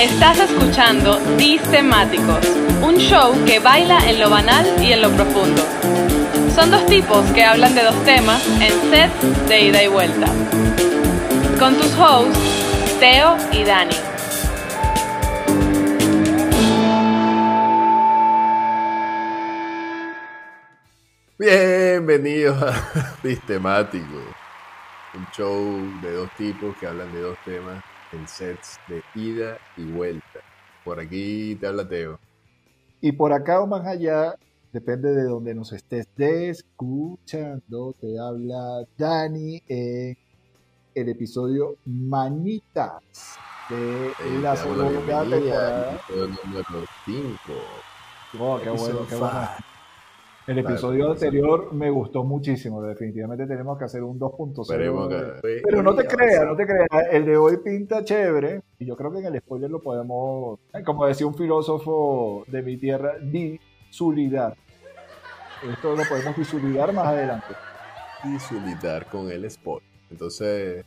Estás escuchando Temáticos, un show que baila en lo banal y en lo profundo. Son dos tipos que hablan de dos temas en sets de ida y vuelta. Con tus hosts, Teo y Dani. Bienvenidos a Temáticos, un show de dos tipos que hablan de dos temas en sets de ida y vuelta. Por aquí te habla Teo. Y por acá o más allá, depende de donde nos estés escuchando, te habla Dani en el episodio Manitas de la segunda temporada. número 5. Oh, qué bueno, qué bueno. El episodio anterior me gustó muchísimo, definitivamente tenemos que hacer un 2.0. Pero no te creas, no te creas, el de hoy pinta chévere y yo creo que en el spoiler lo podemos, como decía un filósofo de mi tierra, visualizar. Esto lo podemos visualizar más adelante. Visualizar con el spoiler. Entonces,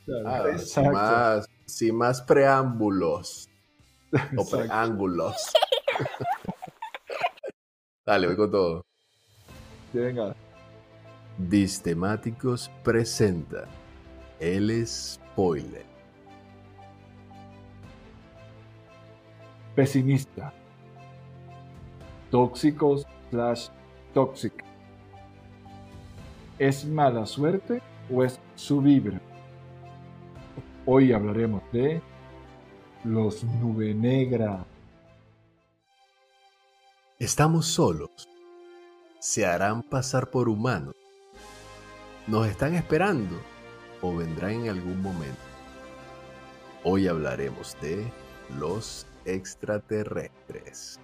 sin, más, sin más preámbulos o preángulos. Dale, voy con todo. Venga. Distemáticos presenta el spoiler. Pesimista. Tóxicos slash tóxica. ¿Es mala suerte o es su vibra? Hoy hablaremos de los nube negra. Estamos solos se harán pasar por humanos. ¿Nos están esperando o vendrán en algún momento? Hoy hablaremos de los extraterrestres.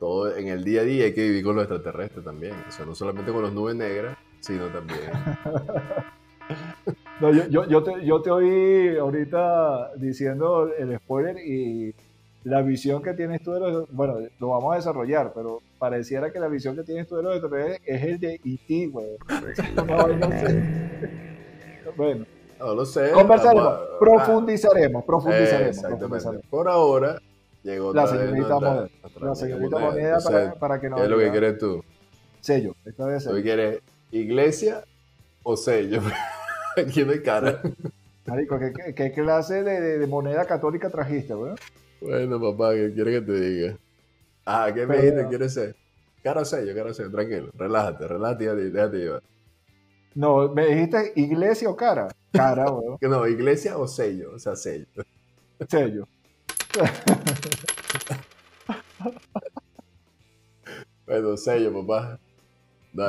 Todo en el día a día hay que vivir con los extraterrestres también. O sea, no solamente con las nubes negras, sino también. te, yo te oí ahorita diciendo el spoiler y la visión que tienes tú de los. Bueno, lo vamos a desarrollar, pero pareciera que la visión que tienes tú de los extraterrestres es el de E.T., güey. no, sé. Bueno. No lo sé. Conversaremos, profundizaremos, profundizaremos, exactamente. Por ahora, llegó la señorita moneda. La señorita moneda, para, para, que nos. ¿Qué es lo que quieres tú? Sello, esta vez sello. ¿Tú quieres iglesia o sello? Aquí hay cara. Marico, ¿qué, qué, clase de, de, moneda católica trajiste, güey? Bueno, papá, ¿qué quieres que te diga? Ah, ¿qué me dijiste? ¿Quieres ser? Cara sello, cara sello, tranquilo. Relájate, relájate y déjate llevar. No, me dijiste iglesia o cara. Cara, weón. no, iglesia o sello, o sea, sello. Sello. bueno, sello, papá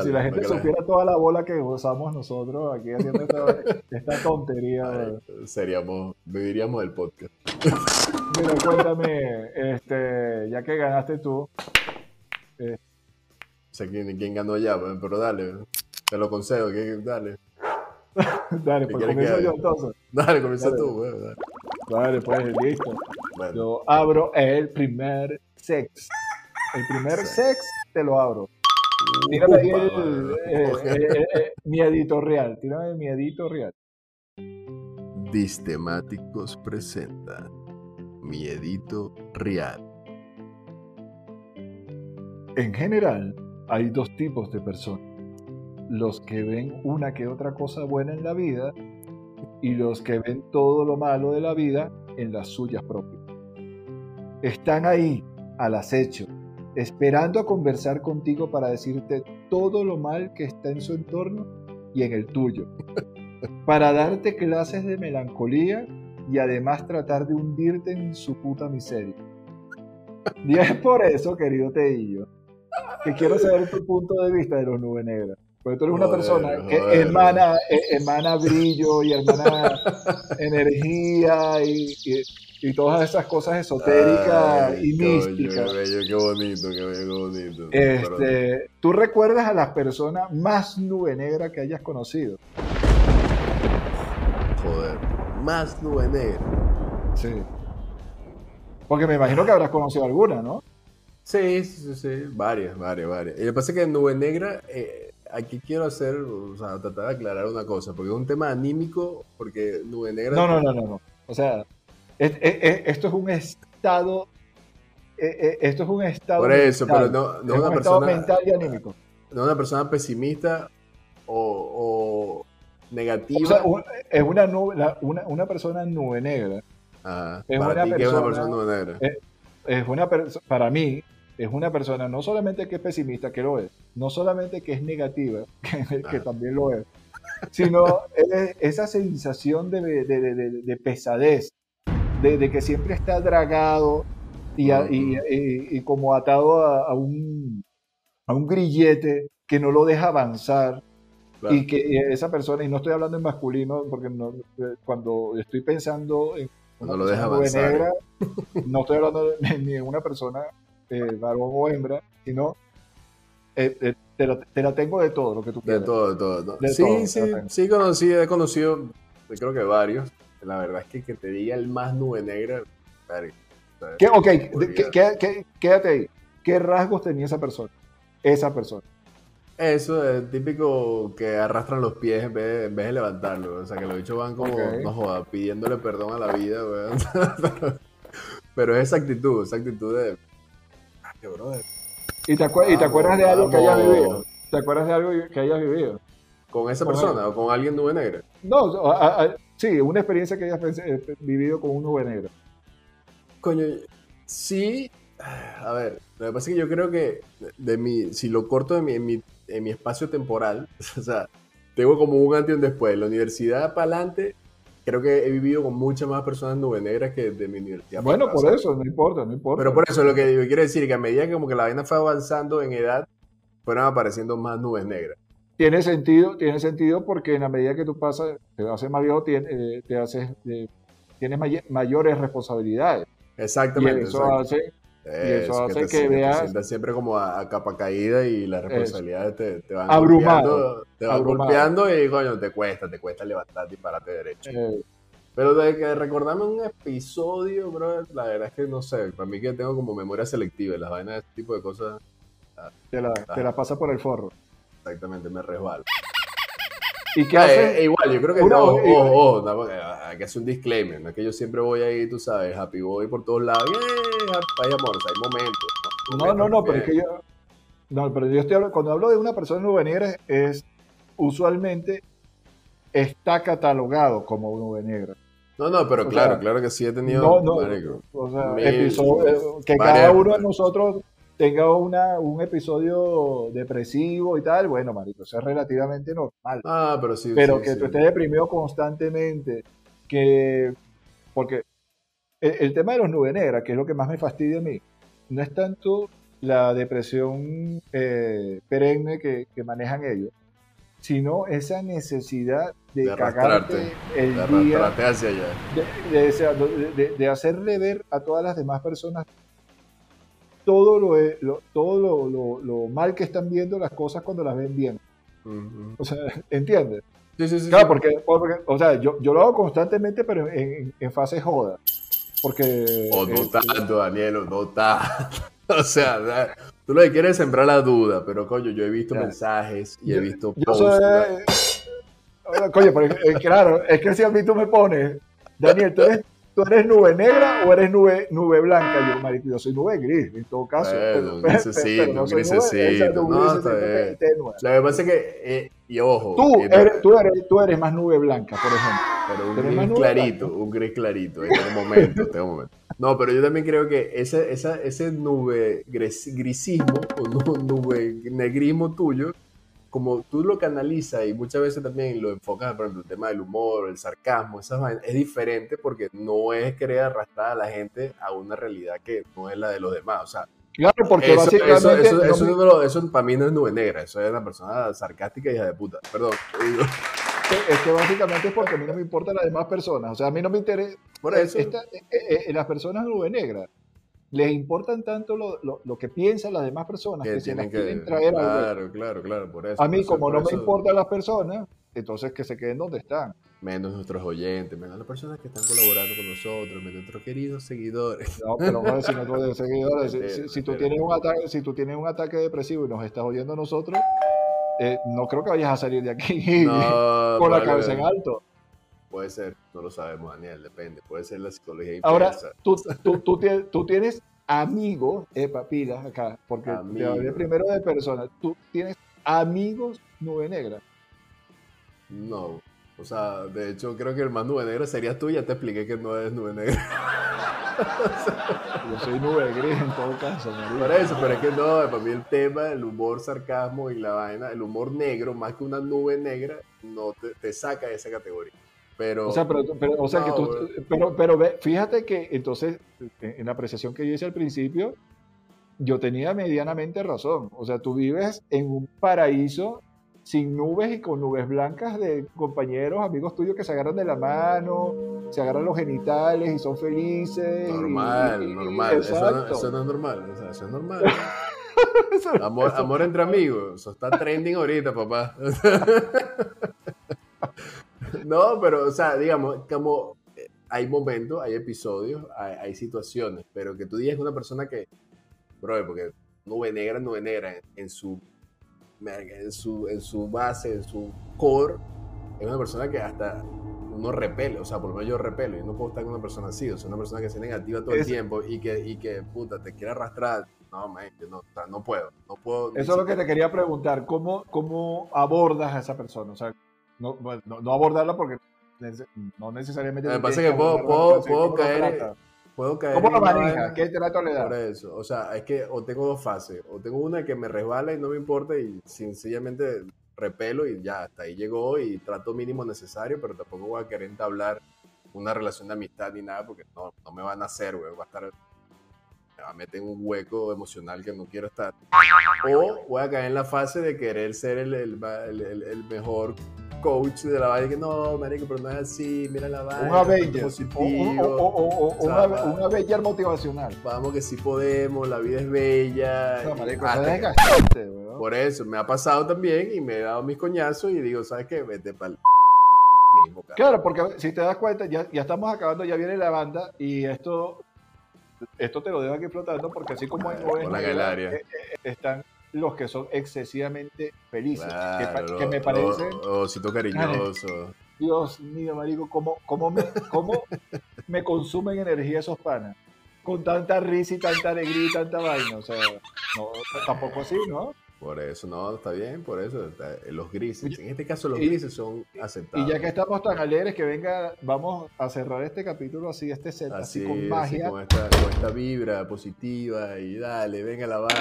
si la gente supiera toda la bola que usamos nosotros aquí haciendo esta, tontería. seríamos, viviríamos el podcast. Mira, cuéntame, este, ya que ganaste tú. Eh, sé quién, ganó ya, pero dale, te lo concedo, dale. dale, pues comienzo yo entonces. Dale, comienza tú, dale. dale. pues, listo. Yo abro el primer sex. El primer sex te lo abro. Tírame ahí el, eh, eh, eh, mi editorial. Tírame mi editorial. Distemáticos presenta mi edito real. En general, hay dos tipos de personas. Los que ven una que otra cosa buena en la vida y los que ven todo lo malo de la vida en las suyas propias. Están ahí, al acecho, esperando a conversar contigo para decirte todo lo mal que está en su entorno y en el tuyo, para darte clases de melancolía y además tratar de hundirte en su puta miseria. Y es por eso, querido Teillo, que quiero saber tu punto de vista de los nubes negras. Porque tú eres una persona que emana, e, emana brillo y emana energía y, y todas esas cosas esotéricas y místicas. Qué bello, qué bonito, qué bello, qué bonito. Este, ¿Tú recuerdas a las personas más nube negra que hayas conocido? Joder, más nube negra. Sí. Porque me imagino que habrás conocido alguna, ¿no? Sí, sí, sí, varias, varias, varias. Y lo que pasa es que en nube negra, eh, aquí quiero hacer, o sea, tratar de aclarar una cosa, porque es un tema anímico, porque nube negra... No, no, no, no, no. O sea, esto es un estado. eh, eh, esto es un estado. Por eso, mental. pero no, no es una un persona, mental y anímico. no una persona pesimista o, o negativa. O sea, un- es una, nube, la- una, una persona nube negra. Ajá, es para una ti, que es una persona- persona nube negra. Es una perso- para mí, es una persona no solamente que es pesimista, que lo es, no solamente que es negativa, que, que Ajá. también lo es, sino es esa sensación de, de- de- de- de pesadez, de, de que siempre está dragado y, a- y- y- y como atado a, a un, a un grillete que no lo deja avanzar Claro. y que esa persona, y no estoy hablando en masculino, porque no- eh, cuando estoy pensando en una No lo deja persona nube avanzar. negra, no estoy hablando de, ni de una persona eh, varón o hembra, sino eh, eh, te, la, te la tengo de todo lo que tú De quieras. todo, de todo. ¿no? De sí, todo, sí, sí, conocí, he conocido, creo que varios. La verdad es que que te diga el más nube negra. ¿Qué- ok, de- qué- qué- qué- quédate ahí. ¿Qué rasgos tenía esa persona? Esa persona. Eso es típico que arrastran los pies en vez, en vez de levantarlo. O sea, que los bichos van como, Ok. no joda, pidiéndole perdón a la vida, weón. pero, es esa actitud, esa actitud de. "Ah, que brother, ¿Y te, acuer- y te Vamos, acuerdas de algo que hayas vamos. vivido? ¿Te acuerdas de algo que hayas vivido? ¿Con esa Con persona o con alguien nube negra? No, a- a- sí, una experiencia que hayas eh, vivido con un nube negro. Coño, sí. A ver, lo que pasa es que yo creo que de mi, si lo corto de mi, en, mi, en mi espacio temporal, o sea, tengo como un antes y un después. La universidad para adelante, creo que he vivido con muchas más personas nube negras que de mi universidad. Bueno, por eso, no importa, no importa. Pero por eso lo que quiero decir que a medida que como que la vaina fue avanzando en edad, fueron apareciendo más nubes negras. Tiene sentido, tiene sentido porque en la medida que tú pasas, te haces más viejo, tiene- eh, te haces, eh, tienes may- mayores responsabilidades. Y Exactamente. eso exacto. hace, eso Eso, hace te, que te veas- sientas siempre como a, a capa caída y las responsabilidades te, te van Abrumado. golpeando, te van Abrumado. golpeando y coño, te cuesta, te cuesta levantarte y pararte derecho. eh, Pero de que recordarme un episodio, bro, la verdad es que no sé, para mí que tengo como memoria selectiva y las vainas de este tipo de cosas, te, la, te la pasa por el forro. Exactamente, me resbalo. ¿Y qué haces? eh, igual, yo creo que no, no, porque hay que hacer un disclaimer, no es que yo siempre voy ahí, tú sabes, happy boy por todos lados, ¡eh! Hay amor, o sea, hay momentos. No, no, no, pero es que yo. No, pero yo estoy hablando, cuando hablo de una persona nube negra, es usualmente está catalogado como nube negra. No, no, pero o claro, sea, claro que sí he tenido, No, no, o sea, mil- episodio- que cada uno de nosotros tenga una, un episodio depresivo y tal, bueno, marico, eso es relativamente normal. Ah, pero sí, pero sí, que sí. tú estés deprimido constantemente, que porque el, el tema de los nubes negras, que es lo que más me fastidia a mí, no es tanto la depresión eh, perenne que, que manejan ellos, sino esa necesidad de, De cagarte el de día, hacia allá. de hacerle ver a todas las demás personas todo lo, lo- todo lo, lo- lo mal que están viendo las cosas cuando las ven bien. O sea, ¿entiendes? Sí, sí, sí. Claro, porque, porque, o sea, yo, yo lo hago constantemente, pero en, en, fase joda. Porque. O no eh, tanto, Daniel, o no tanto. O sea, tú lo que quieres es sembrar la duda, pero coño, yo he visto Claro. mensajes y he visto yo posts. soy. eh, Coño, pero eh, claro, es que si a mí tú me pones, Daniel, ¿tú eres, tú eres nube negra o eres nube, nube blanca? Yo, marico, yo soy nube gris, en todo caso. Bueno, un pero, grisecito, pero no un soy nube, un No, está bien. Lo que pasa es que, eh, y ojo, Tú eh, eres, tú, eres, tú eres más nube blanca, por ejemplo. pero un ¿Tenés más gris clarito, un gris clarito, en un momento, tengo un momento. No, pero yo también creo que ese, esa, ese nube gris- grisismo o nu- nube negrismo tuyo, como tú lo canalizas y muchas veces también lo enfocas, por ejemplo, el tema del humor, el sarcasmo, esas vainas, es diferente porque no es querer arrastrar a la gente a una realidad que no es la de los demás. O sea, Claro, porque eso, básicamente. eso, eso, no eso me- no lo- eso para mí no es nube negra, eso es una persona sarcástica y hija de puta. Perdón. Es que básicamente es porque a mí no me importan las demás personas. O sea, a mí no me interesa. Por eso. esta- eh, eh, eh, las personas nube negras les importan tanto lo, lo- lo que piensan las demás personas que, que se las quieren que. traer al web. Claro, claro, claro, por eso. A mí, por eso- como no me importan las personas, entonces que se queden donde están. Menos nuestros oyentes, menos las personas que están colaborando con nosotros, menos nuestros queridos seguidores. No, pero si, no tú- seguidores, si- si, tú tienes un ataque, si tú tienes un ataque depresivo y nos estás oyendo a nosotros, eh, no creo que vayas a salir de aquí No, con la cabeza en alto. Puede ser, no lo sabemos, Daniel, depende. Puede ser la psicología Ahora, inversa. tú, tú, tú, tienes, tú tienes amigos, epa, pilas acá, porque te hablé primero de personas. Tú tienes amigos nube negra. No. O sea, de hecho, creo que el más nube negra serías tú. Ya te expliqué que no eres nube negra. Yo soy nube gris en todo caso, marico. Por eso, pero es que no, para mí el tema del humor, sarcasmo y la vaina, el humor negro, más que una nube negra, no te, te saca de esa categoría. Pero, O sea, pero, pero- o sea No, que tú, pero, pero ve, fíjate que entonces, en la apreciación que yo hice al principio, yo tenía medianamente razón. O sea, tú vives en un paraíso sin nubes y con nubes blancas de compañeros, amigos tuyos que se agarran de la mano, se agarran los genitales y son felices. y- normal, y- normal. Eso no, eso no es normal. o sea, eso es normal. Amor, amor entre amigos. Eso está trending ahorita, papá. no, pero, o sea, digamos, como eh, hay momentos, hay episodios, hay, hay situaciones, pero que tú digas una persona que, bro, porque nube negra, nube negra, en, en su, en, su, en su base, en su core, es una persona que hasta uno repele, o sea, por lo menos yo repelo, yo no puedo estar con una persona así, o sea, una persona que sea negativa todo el Es- tiempo y que, y que, puta, te quiera arrastrar. No, man, yo no, o sea, no puedo, no puedo. Eso es lo que te quería preguntar. ¿Cómo, cómo abordas a esa persona? O sea, no, bueno, no, no abordarla porque no necesariamente... Me pasa que puedo- puedo- puedo caer-. Puedo caer ¿Cómo lo manejas? ¿Qué trato le Por das? eso, o sea, es que o tengo dos fases, o tengo una que me resbala y no me importa y sencillamente repelo y ya, hasta ahí llegó y trato mínimo necesario, pero tampoco voy a querer entablar una relación de amistad ni nada porque no, no me van a hacer, güey, va a estar, me va a meter en un hueco emocional que no quiero estar. O voy a caer en la fase de querer ser el, el- el- el mejor coach de la vaina, que no, marico, pero no es así, mira la vaina, Un Avenger. Positivo. o- o- o- o- O sea, una, Avenger motivacional. Vamos que sí podemos, la vida es bella. No, marico, hasta que- por eso, me ha pasado también y me he dado mis coñazos y digo, ¿sabes qué? Vete para el mismo. Claro, porque si te das cuenta, ya, ya estamos acabando, ya viene la banda y esto, esto te lo dejo aquí flotando porque así como hay nubes eh, eh, están los que son excesivamente felices, que, pa- Claro, que me parecen, osito cariñoso. Dios mío, marico, ¿cómo, cómo, me, cómo me consumen energía esos panas? Con tanta risa y tanta alegría y tanta vaina, o sea, no, tampoco así, ¿no? Por eso, no, está bien, por eso. está- los grises. En este caso, los Y- grises son aceptados. Y ya que estamos tan alegres, que venga, vamos a cerrar este capítulo así, este set, así, Así, con así, magia. con, esta, con esta vibra positiva y dale, venga la banda.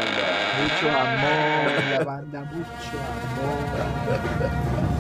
Mucho amor, la banda, mucho amor.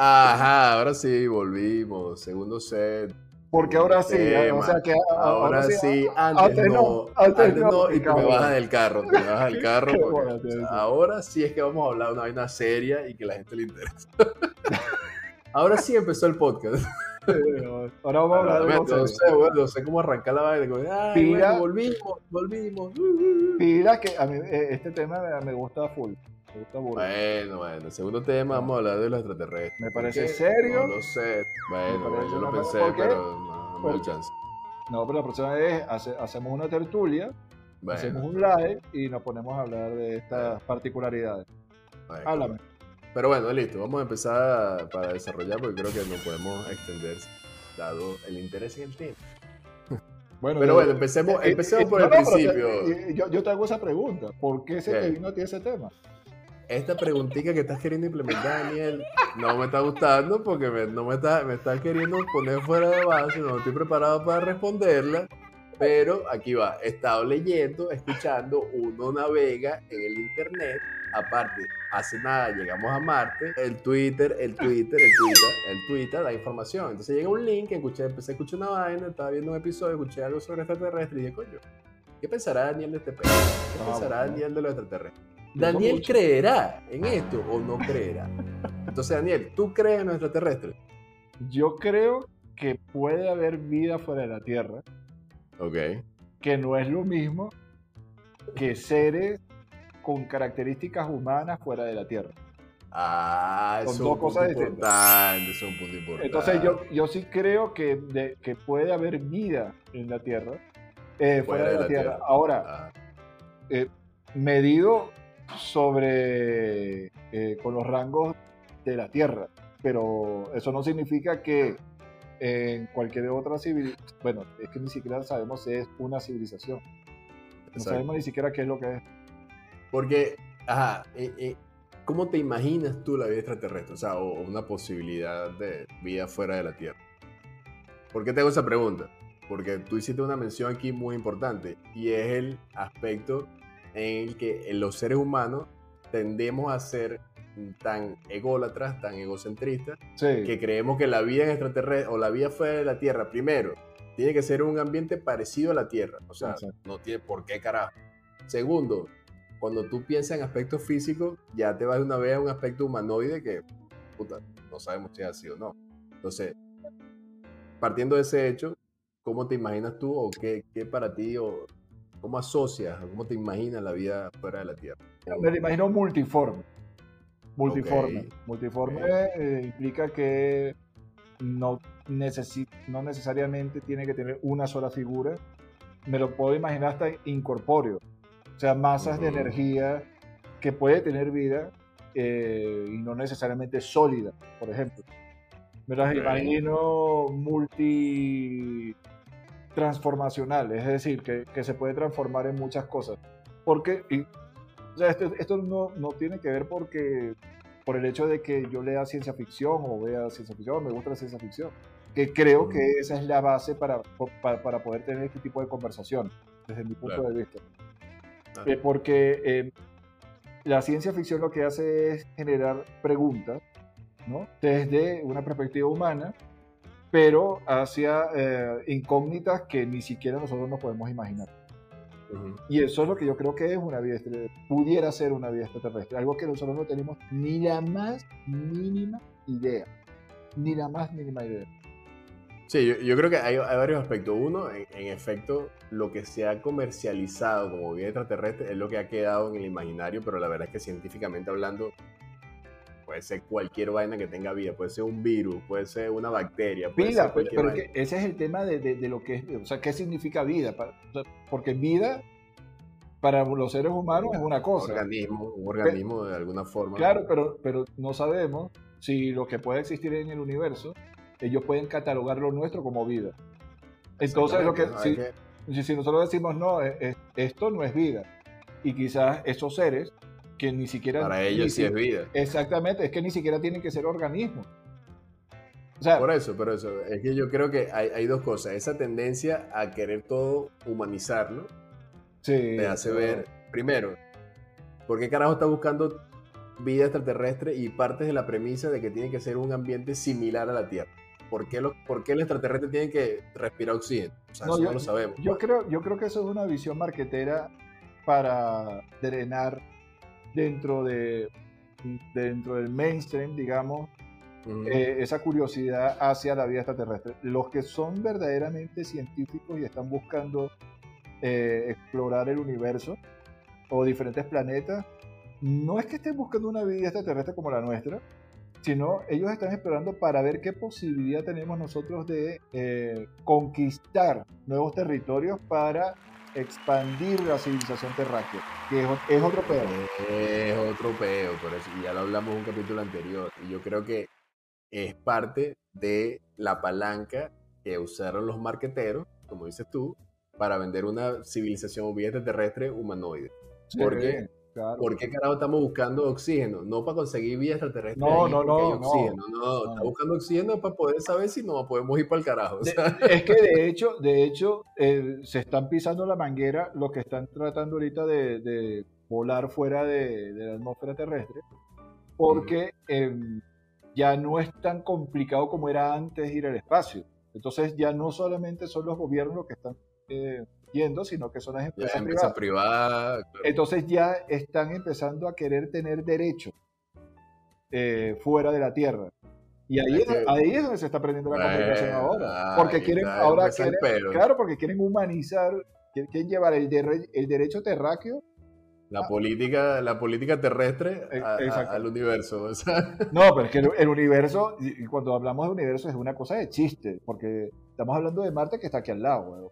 Ajá, ahora sí, volvimos. Segundo set. Porque ahora sí, Tema. o sea que a- Ahora sí, antes, antes no, antes antes no, no, y te me bajas del carro, te me bajas del carro. Porque, o sea, ahora sí es que vamos a hablar de una vaina seria y que la gente le interesa. ahora sí empezó el podcast. Ahora vamos a hablar de no, sé, bueno, no sé cómo arrancar la vaina. Ay, Pila. bueno, volvimos, volvimos. uh, uh, uh". Pila que a mí eh, este tema me, me gusta full. Gusta. Bueno, bueno, el segundo tema vamos a hablar de los extraterrestres. Me ¿Por parece qué? serio. No lo sé. Bueno, yo lo pensé, pero no, no Porque- chance. No, pero la próxima vez hace- hacemos una tertulia, Bueno, hacemos un live y nos ponemos a hablar de estas particularidades. bueno. Háblame. Pero bueno, listo, vamos a empezar para desarrollar porque creo que no podemos extender dado el interés en el tema. Bueno, Pero yo- bueno, empecemos, eh, empecemos eh, por no, el no, principio. te- eh, yo, yo te hago esa pregunta. ¿Por qué se ¿Qué? te vino a ti ese tema? Esta preguntita que estás queriendo implementar, Daniel, no me está gustando porque me, no me está, me estás queriendo poner fuera de base, no estoy preparado para responderla. Pero aquí va, he estado leyendo, escuchando, uno navega en el internet. Aparte, hace nada llegamos a Marte, el Twitter, el Twitter, el Twitter, el Twitter da información. Entonces llega un link, escuché, empecé a escuchar una vaina, estaba viendo un episodio, escuché algo sobre extraterrestres y dije, coño, ¿qué pensará Daniel de este pedo? ¿Qué Ah, pensará. Daniel de los extraterrestres? Daniel mucho. creerá en esto o no creerá. Entonces, Daniel, ¿tú crees en los extraterrestres? Yo creo que puede haber vida fuera de la Tierra, Ok. que no es lo mismo que seres con características humanas fuera de la Tierra. Ah, Son eso es dos un cosas importante, eso es un punto importante. Entonces yo, yo sí creo que, de- que puede haber vida en la Tierra, eh, fuera, de la, Tierra. Ahora, Ah, eh, medido sobre eh, con los rangos de la Tierra, pero eso no significa que en cualquier otra civilización, bueno, es que ni siquiera sabemos si es una civilización, no exacto. sabemos ni siquiera qué es lo que es. Porque, ajá, eh, eh, ¿cómo te imaginas tú la vida extraterrestre? O sea, o, o una posibilidad de vida fuera de la Tierra. ¿Por qué te hago esa pregunta? Porque tú hiciste una mención aquí muy importante y es el aspecto en el que los seres humanos tendemos a ser tan ególatras, tan egocentristas, Sí, que creemos que la vida en extraterrestre o la vida fuera de la Tierra, primero, tiene que ser un ambiente parecido a la Tierra. O sea, Exacto. no tiene por qué carajo. Segundo, cuando tú piensas en aspectos físicos, ya te vas de una vez a un aspecto humanoide que, puta, no sabemos si es así o no. Entonces, partiendo de ese hecho, ¿cómo te imaginas tú o qué, qué para ti o cómo asocias cómo te imaginas la vida fuera de la Tierra? me imagino multiforme. Multiforme. Ok. Multiforme Ok. eh, implica que no, necesi- no necesariamente tiene que tener una sola figura. Me lo puedo imaginar hasta incorpóreo. O sea, masas de energía que puede tener vida eh, y no necesariamente sólida, por ejemplo. Me las imagino multi transformacional, es decir, que, que se puede transformar en muchas cosas. Porque, y- o sea, esto, esto no, no tiene que ver porque por el hecho de que yo lea ciencia ficción o vea ciencia ficción, me gusta la ciencia ficción, que creo que esa es la base para, para, para poder tener este tipo de conversación, desde mi punto Claro. de vista. Eh, porque eh, la ciencia ficción lo que hace es generar preguntas, ¿no? Desde una perspectiva humana, pero hacia eh, incógnitas que ni siquiera nosotros nos podemos imaginar. Ujú. Y eso es lo que yo creo que es una vida extraterrestre. Pudiera ser una vida extraterrestre. Algo que nosotros no tenemos ni la más mínima idea. Ni la más mínima idea. Sí, yo, yo creo que hay, hay varios aspectos. Uno, en, en efecto, lo que se ha comercializado como vida extraterrestre es lo que ha quedado en el imaginario, pero la verdad es que científicamente hablando, puede ser cualquier vaina que tenga vida, puede ser un virus, puede ser una bacteria, puede Vida, ser pero, cualquier pero es vaina. que ese es el tema de, de- de lo que es, o sea, ¿qué significa vida? Porque vida para los seres humanos es una Un cosa. organismo, un organismo de alguna forma. Claro, pero, pero no sabemos si lo que puede existir en el universo, ellos pueden catalogar lo nuestro como vida. Entonces, lo que, si, si- nosotros decimos, no, es- es- esto no es vida, y quizás esos seres que ni siquiera... Para ellos sí si- es vida. Exactamente, es que ni siquiera tienen que ser organismos. O sea, Por eso, por eso. Es que yo creo que hay, hay dos cosas. Esa tendencia a querer todo humanizarlo, sí, te hace ver, primero, ¿por qué carajo está buscando vida extraterrestre y partes de la premisa de que tiene que ser un ambiente similar a la Tierra? ¿Por qué, lo, por qué el extraterrestre tiene que respirar oxígeno? O sea, No, eso yo- no lo sabemos. Yo creo, yo creo que eso es una visión marquetera para drenar dentro de dentro del mainstream, digamos, eh, esa curiosidad hacia la vida extraterrestre. Los que son verdaderamente científicos y están buscando eh, explorar el universo o diferentes planetas, no es que estén buscando una vida extraterrestre como la nuestra, sino ellos están explorando para ver qué posibilidad tenemos nosotros de eh, conquistar nuevos territorios para expandir la civilización terráquea, que es, otro peor. Es otro peo, por eso. Ya lo hablamos en un capítulo anterior. Y yo creo que es parte de la palanca que usaron los marqueteros, como dices tú, para vender una civilización o vida extraterrestre humanoide. ¿Por qué? Claro. ¿Por qué carajo estamos buscando oxígeno? No para conseguir vida extraterrestre. No, no, no, no. oxígeno. No, No. está buscando oxígeno para poder saber si no podemos ir para el carajo. De- es que de hecho, de hecho, eh, se están pisando la manguera los que están tratando ahorita de, de volar fuera de, de la atmósfera terrestre, porque em, ya no es tan complicado como era antes ir al espacio. Entonces ya no solamente son los gobiernos los que están eh, yendo, sino que son las empresas empresa privadas. claro. Entonces ya están empezando a querer tener derecho eh, fuera de la Tierra. Y ahí Es ahí es donde se está perdiendo la comunicación ahora. Porque quieren, ahora quieren, claro, porque quieren humanizar, quieren, llevar el, derre- el derecho terráqueo La política, la política terrestre Eh, a- a- exacto. al universo. o sea, No, pero es que el, el universo, y y cuando hablamos de universo es una cosa de chiste, porque estamos hablando de Marte que está aquí al lado, weón.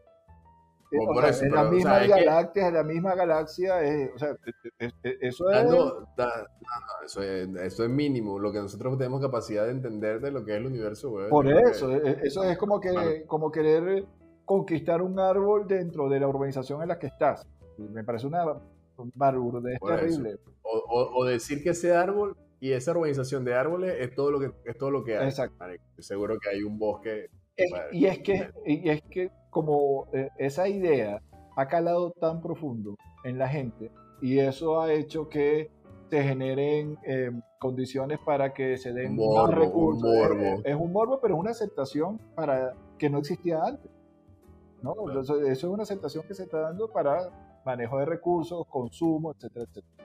Por o sea, eso, en pero, la o misma sea, es que- Vía Láctea, en la misma galaxia, es- o sea, eh, eh, eh, eso es... dando- da- no, no, eso, es, eso es mínimo. Lo que nosotros tenemos capacidad de entender de lo que es el universo, güey. Por creo que- eso, eso es como que Claro. como querer conquistar un árbol dentro de la urbanización en la que estás. Me parece una barburdez eso. terrible. O, o- o decir que ese árbol y esa urbanización de árboles es todo lo que, es todo lo que hay. Exacto. seguro que hay un bosque. Es- y, es que, y es que como eh, esa idea ha calado tan profundo en la gente y eso ha hecho que se generen eh, condiciones para que se den morbo, más recursos. un morbo. Es, es un morbo, pero es una aceptación para que no existía antes. ¿no? Claro. Entonces, eso es una aceptación que se está dando para manejo de recursos, consumo, etcétera, etcétera.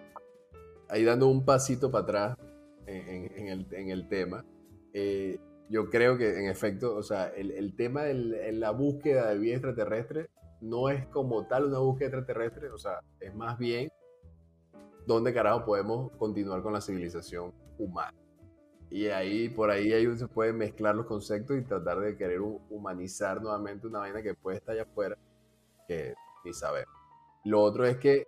ahí dando un pasito para atrás en, en- en el, en el tema, eh, yo creo que en efecto, o sea, el, el tema de la búsqueda de vida extraterrestre no es como tal una búsqueda extraterrestre, o sea, es más bien dónde carajo podemos continuar con la civilización humana. Y ahí, por ahí, ahí se pueden mezclar los conceptos y tratar de querer hu- humanizar nuevamente una vaina que puede estar allá afuera, que ni sabemos. Lo otro es que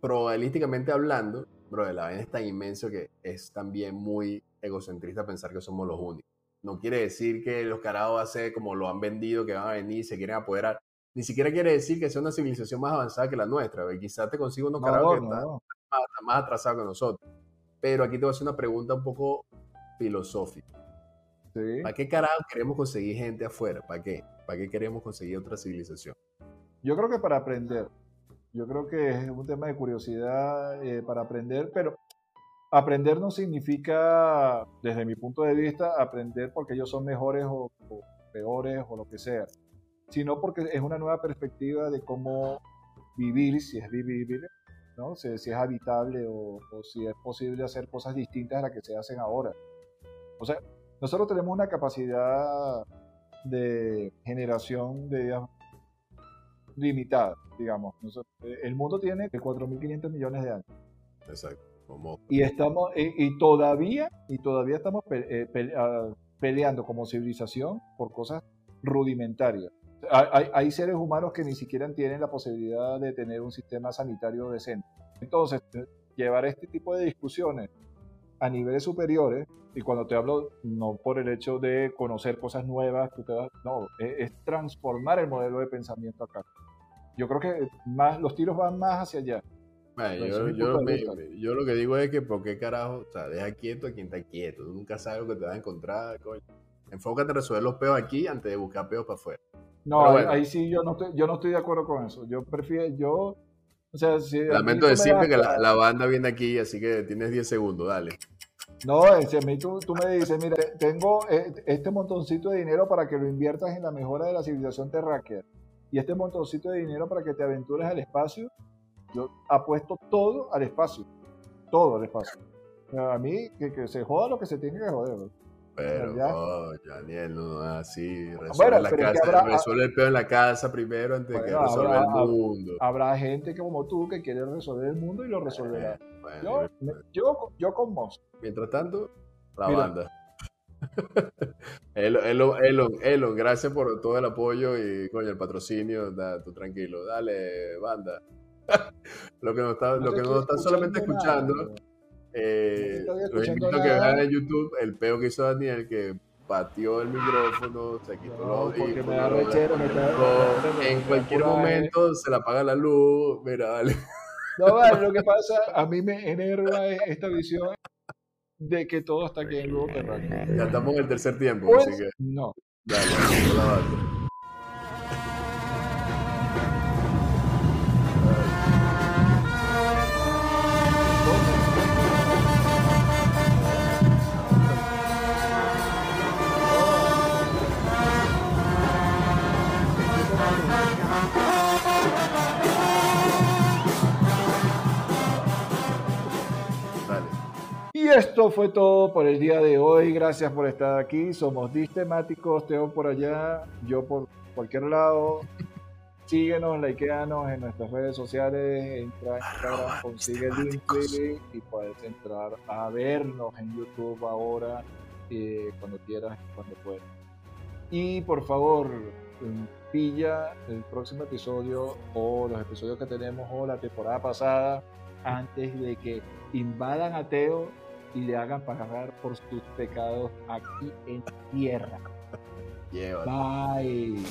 probabilísticamente hablando, bro, la vaina es tan inmenso que es también muy egocentrista pensar que somos los únicos. No quiere decir que los carajos va a ser como lo han vendido, que van a venir y se quieren apoderar. Ni siquiera quiere decir que sea una civilización más avanzada que la nuestra. Quizás te consigo unos carajos que No, están no, más, más atrasados que nosotros. Pero aquí te voy a hacer una pregunta un poco filosófica. sí. ¿Para qué carajo queremos conseguir gente afuera? ¿Para qué? ¿Para qué queremos conseguir otra civilización? Yo creo que para aprender. Yo creo que es un tema de curiosidad eh, para aprender, pero aprender no significa, desde mi punto de vista, aprender porque ellos son mejores o, peores o lo que sea, sino porque es una nueva perspectiva de cómo vivir, si es vivible, ¿no? si, es habitable o, si es posible hacer cosas distintas a las que se hacen ahora. O sea, nosotros tenemos una capacidad de generación de limitada, digamos. El mundo tiene 4.500 millones de años Exacto. Y estamos y, y todavía y todavía estamos eh, ah, peleando como civilización por cosas rudimentarias. Hay, hay- seres humanos que ni siquiera tienen la posibilidad de tener un sistema sanitario decente. Entonces, llevar este tipo de discusiones a niveles superiores, y cuando te hablo, no por el hecho de conocer cosas nuevas, tú te vas- no, es, es transformar el modelo de pensamiento acá. Yo creo que más, los tiros van más hacia allá. Bueno, yo, yo, me- lo que digo es que, ¿por qué carajo? O sea, deja quieto a quien está quieto. Tú nunca sabes lo que te vas a encontrar, coño. Enfócate en resolver los peos aquí antes de buscar peos para afuera. No, ahí, bueno. ahí sí yo no, estoy, yo no estoy de acuerdo con eso. Yo prefiero, yo, o sea, si... Lamento decirte que la, la banda viene aquí, así que tienes 10 segundos, dale. No, si a mí tú, tú me dices, mira, tengo eh, este montoncito de dinero para que lo inviertas en la mejora de la civilización terráquea y este montoncito de dinero para que te aventures al espacio, yo apuesto todo al espacio, todo al espacio. A mí, que, que se joda lo que se tiene que joder. ¿no? Pero, Ya. coño, Daniel, no, así. Resuelve, Bueno, la que casa, habrá- resuelve el peo en la casa primero antes de que Bueno, resuelva habrá- el mundo. Habrá gente como tú que quiere resolver el mundo y lo resolverá. Eh, bueno, Yo, me- yo, yo con Moss. Mientras tanto, la Mira. banda. Elon, Elon, Elon, Elon, gracias por todo el apoyo y coño, el patrocinio. Da, tú tranquilo, dale, banda. lo que nos está, No lo que nos están solamente escuchando eh, No los invito a que vean en YouTube el peo que hizo Daniel, que pateó el micrófono, se quitó No, los porque me da audífonos, rechero, me da- no, me da en cualquier momento se le apaga la luz, mira, dale. No, vale, lo que pasa, a mí me enerva es esta visión de que todo está aquí en globo terráqueo. Ya estamos en el tercer tiempo, Pues, así que no. dale, banda. Dale. Y esto fue todo por el día de hoy. Gracias por estar aquí. Somos distemáticos, Teo por allá, yo por cualquier lado. Síguenos, likeanos en nuestras redes sociales, entra a Instagram, consigue el link y puedes entrar a vernos en YouTube ahora, eh, cuando quieras cuando puedas. Y por favor, pilla el próximo episodio o los episodios que tenemos o la temporada pasada antes de que invadan a Teo y le hagan pagar por sus pecados aquí en tierra. Bye.